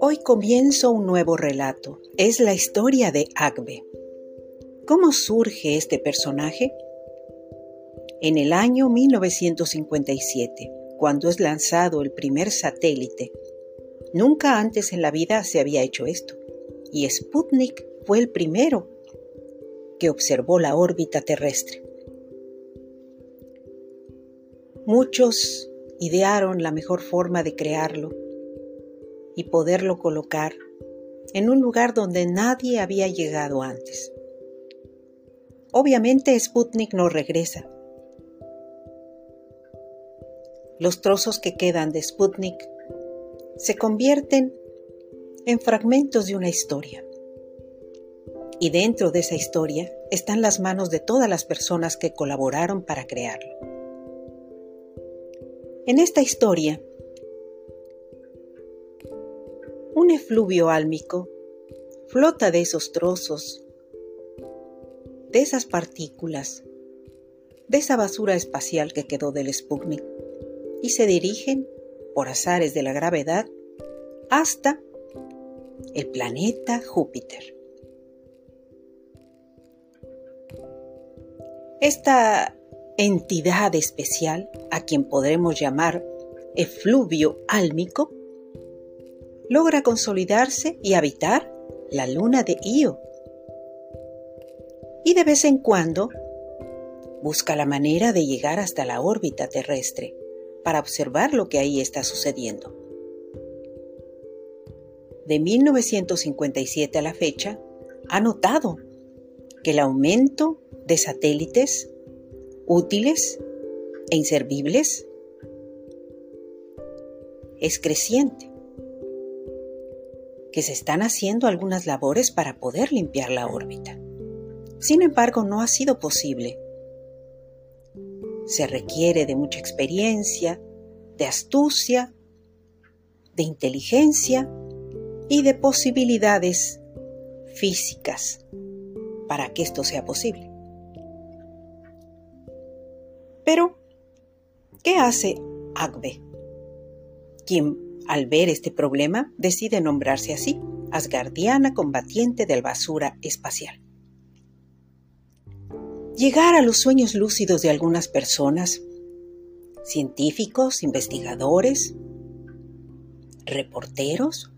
Hoy comienzo un nuevo relato. Es la historia de Agbe. ¿Cómo surge este personaje? En el año 1957, cuando es lanzado el primer satélite, nunca antes en la vida se había hecho esto, y Sputnik fue el primero que observó la órbita terrestre. Muchos idearon la mejor forma de crearlo y poderlo colocar en un lugar donde nadie había llegado antes. Obviamente Sputnik no regresa. Los trozos que quedan de Sputnik se convierten en fragmentos de una historia. Y dentro de esa historia están las manos de todas las personas que colaboraron para crearlo. En esta historia un efluvio álmico flota de esos trozos, de esas partículas, de esa basura espacial que quedó del Sputnik y se dirigen, por azares de la gravedad, hasta el planeta Júpiter. Esta entidad especial, a quien podremos llamar efluvio álmico, logra consolidarse y habitar la luna de Io. Y de vez en cuando busca la manera de llegar hasta la órbita terrestre para observar lo que ahí está sucediendo. De 1957 a la fecha, ha notado que el aumento de satélites útiles e inservibles es creciente que se están haciendo algunas labores para poder limpiar la órbita. Sin embargo, no ha sido posible. Se requiere de mucha experiencia, de astucia, de inteligencia y de posibilidades físicas para que esto sea posible. Pero, ¿qué hace Agbe? Quien al ver este problema, decide nombrarse así, Asgardiana combatiente del basura espacial. Llegar a los sueños lúcidos de algunas personas, científicos, investigadores, reporteros,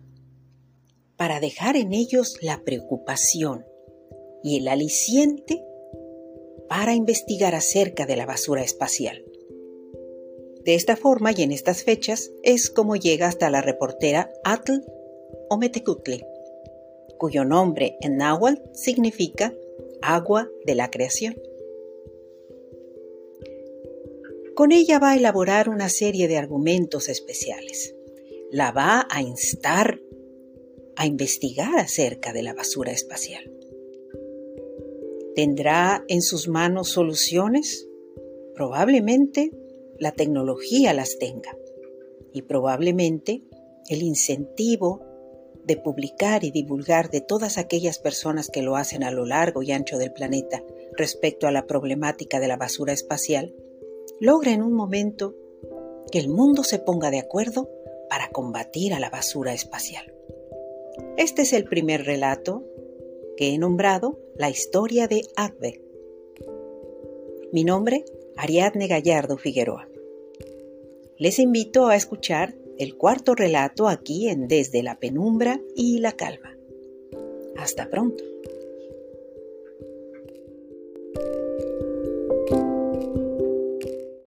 para dejar en ellos la preocupación y el aliciente para investigar acerca de la basura espacial. De esta forma y en estas fechas es como llega hasta la reportera Atl Ometecutli, cuyo nombre en náhuatl significa agua de la creación. Con ella va a elaborar una serie de argumentos especiales. La va a instar a investigar acerca de la basura espacial. ¿Tendrá en sus manos soluciones? Probablemente la tecnología las tenga y probablemente el incentivo de publicar y divulgar de todas aquellas personas que lo hacen a lo largo y ancho del planeta respecto a la problemática de la basura espacial, logra en un momento que el mundo se ponga de acuerdo para combatir a la basura espacial. Este es el primer relato que he nombrado La historia de Agbe. Mi nombre Ariadne Gallardo Figueroa. Les invito a escuchar el cuarto relato aquí en Desde la Penumbra y la Calma. Hasta pronto.